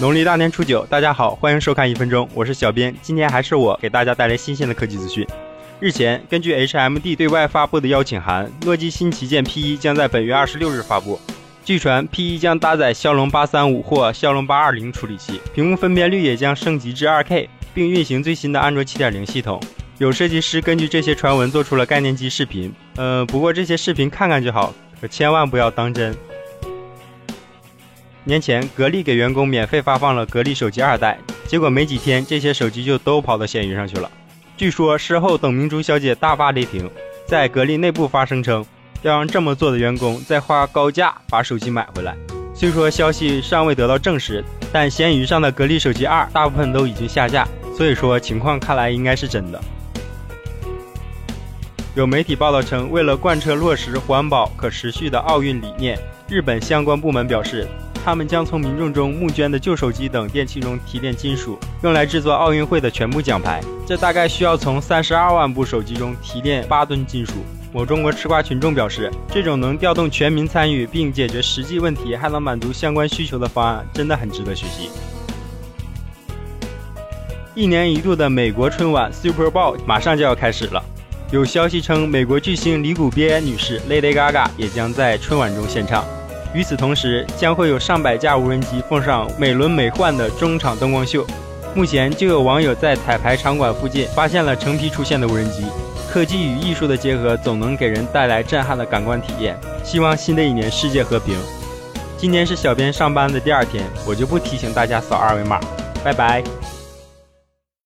农历大年初九，大家好，欢迎收看一分钟，我是小编。今天还是我给大家带来新鲜的科技资讯。日前，根据 HMD 对外发布的邀请函，诺基新旗舰 P1 将在本月二十六日发布。据传，P1 将搭载骁龙八三五或骁龙八二零处理器，屏幕分辨率也将升级至 2K，并运行最新的安卓七点零系统。有设计师根据这些传闻做出了概念机视频，呃，不过这些视频看看就好，可千万不要当真。年前，格力给员工免费发放了格力手机二代，结果没几天，这些手机就都跑到闲鱼上去了。据说事后董明珠小姐大发雷霆，在格力内部发声称，要让这么做的员工再花高价把手机买回来。虽说消息尚未得到证实，但闲鱼上的格力手机二大部分都已经下架，所以说情况看来应该是真的。有媒体报道称，为了贯彻落实环保可持续的奥运理念，日本相关部门表示。他们将从民众中募捐的旧手机等电器中提炼金属，用来制作奥运会的全部奖牌。这大概需要从三十二万部手机中提炼八吨金属。某中国吃瓜群众表示，这种能调动全民参与并解决实际问题，还能满足相关需求的方案，真的很值得学习。一年一度的美国春晚 Super Bowl 马上就要开始了，有消息称，美国巨星李谷边女士 Lady Gaga 也将在春晚中献唱。与此同时，将会有上百架无人机奉上美轮美奂的中场灯光秀。目前就有网友在彩排场馆附近发现了成批出现的无人机。科技与艺术的结合，总能给人带来震撼的感官体验。希望新的一年世界和平。今天是小编上班的第二天，我就不提醒大家扫二维码。拜拜。